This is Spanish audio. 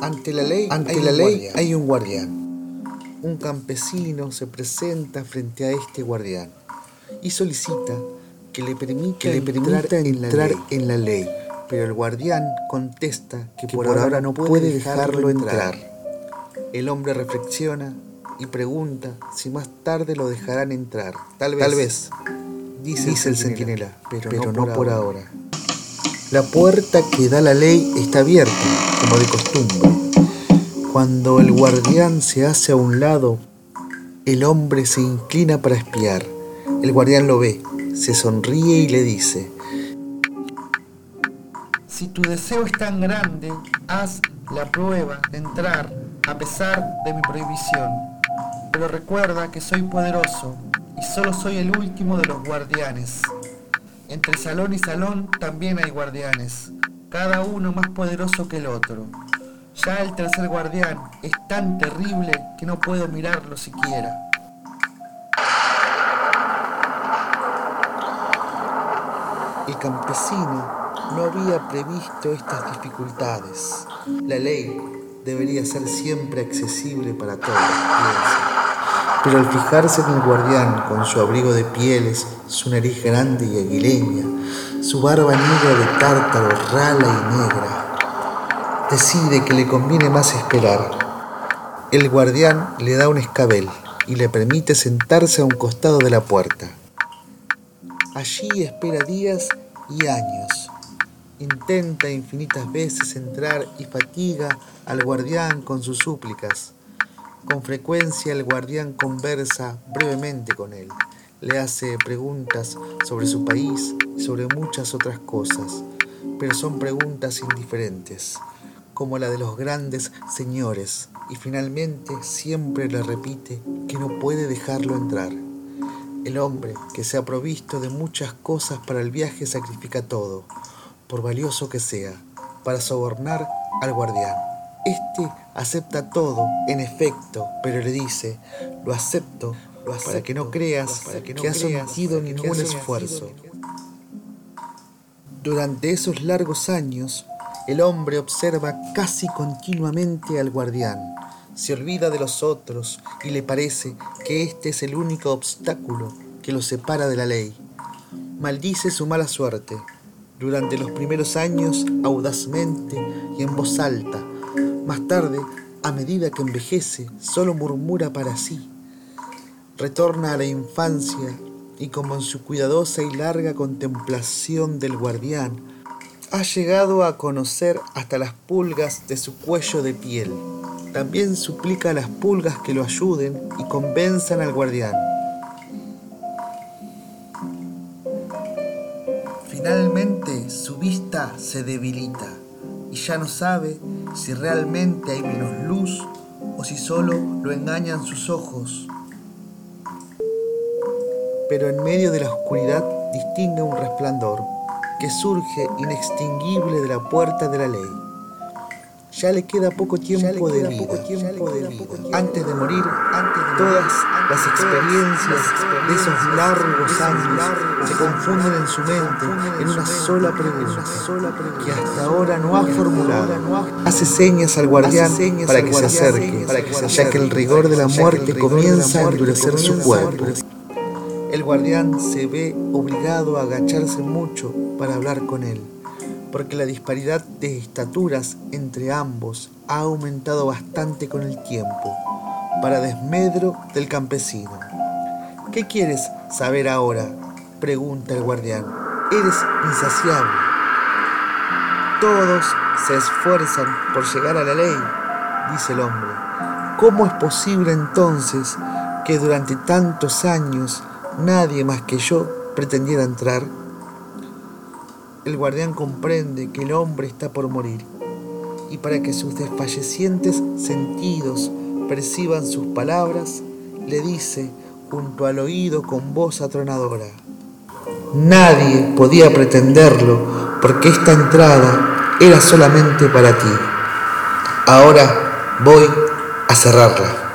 Ante la ley, ante hay, la un ley hay un guardián. Un campesino se presenta frente a este guardián y solicita que le permita, que le permita entrar, en, la ley. Pero el guardián contesta que, por, ahora no puede dejarlo entrar. El hombre reflexiona y pregunta si más tarde lo dejarán entrar. Tal vez, dice, el centinela, pero, no, por, ahora. La puerta que da la ley está abierta, como de costumbre. Cuando el guardián se hace a un lado, el hombre se inclina para espiar. El guardián lo ve, se sonríe y le dice, Si tu deseo es tan grande, haz la prueba de entrar a pesar de mi prohibición. Pero recuerda que soy poderoso y solo soy el último de los guardianes. Entre salón y salón también hay guardianes, cada uno más poderoso que el otro. Ya el tercer guardián es tan terrible que no puedo mirarlo siquiera. El campesino no había previsto estas dificultades. La ley debería ser siempre accesible para todos, pero al fijarse en el guardián con su abrigo de pieles, su nariz grande y aguileña, su barba negra de tártaro rala y negra, decide que le conviene más esperar. El guardián le da un escabel y le permite sentarse a un costado de la puerta. Allí espera días y años. Intenta infinitas veces entrar y fatiga al guardián con sus súplicas con frecuencia el guardián conversa brevemente con él, le hace preguntas sobre su país y sobre muchas otras cosas, pero son preguntas indiferentes, como la de los grandes señores, y finalmente siempre le repite que no puede dejarlo entrar. El hombre que se ha provisto de muchas cosas para el viaje sacrifica todo, por valioso que sea, para sobornar al guardián. Este acepta todo, en efecto, pero le dice, lo acepto, para que no creas que, no ha sometido ningún esfuerzo. Durante esos largos años, el hombre observa casi continuamente al guardián, se olvida de los otros y le parece que este es el único obstáculo que lo separa de la ley. Maldice su mala suerte. Durante los primeros años, audazmente y en voz alta, más tarde, a medida que envejece, solo murmura para sí. Retorna a la infancia y como en su cuidadosa y larga contemplación del guardián, ha llegado a conocer hasta las pulgas de su cuello de piel. También suplica a las pulgas que lo ayuden y convenzan al guardián. Finalmente su vista se debilita y ya no sabe si realmente hay menos luz o si solo lo engañan sus ojos. Pero en medio de la oscuridad distingue un resplandor que surge inextinguible de la puerta de la ley. Ya le queda poco tiempo, de, vida. Antes de morir, todas las experiencias de esos largos años se confunden en su mente en una sola pregunta que hasta ahora no ha formulado. Hace señas al guardián para que se acerque, ya que el rigor de la muerte comienza a endurecer su cuerpo. El guardián se ve obligado a agacharse mucho para hablar con él porque la disparidad de estaturas entre ambos ha aumentado bastante con el tiempo, para desmedro del campesino. ¿Qué quieres saber ahora? pregunta el guardián. Eres insaciable. Todos se esfuerzan por llegar a la ley, dice el hombre. ¿Cómo es posible entonces que durante tantos años nadie más que yo pretendiera entrar? El guardián comprende que el hombre está por morir y para que sus desfallecientes sentidos perciban sus palabras, le dice junto al oído con voz atronadora, Nadie podía pretenderlo porque esta entrada era solamente para ti. Ahora voy a cerrarla.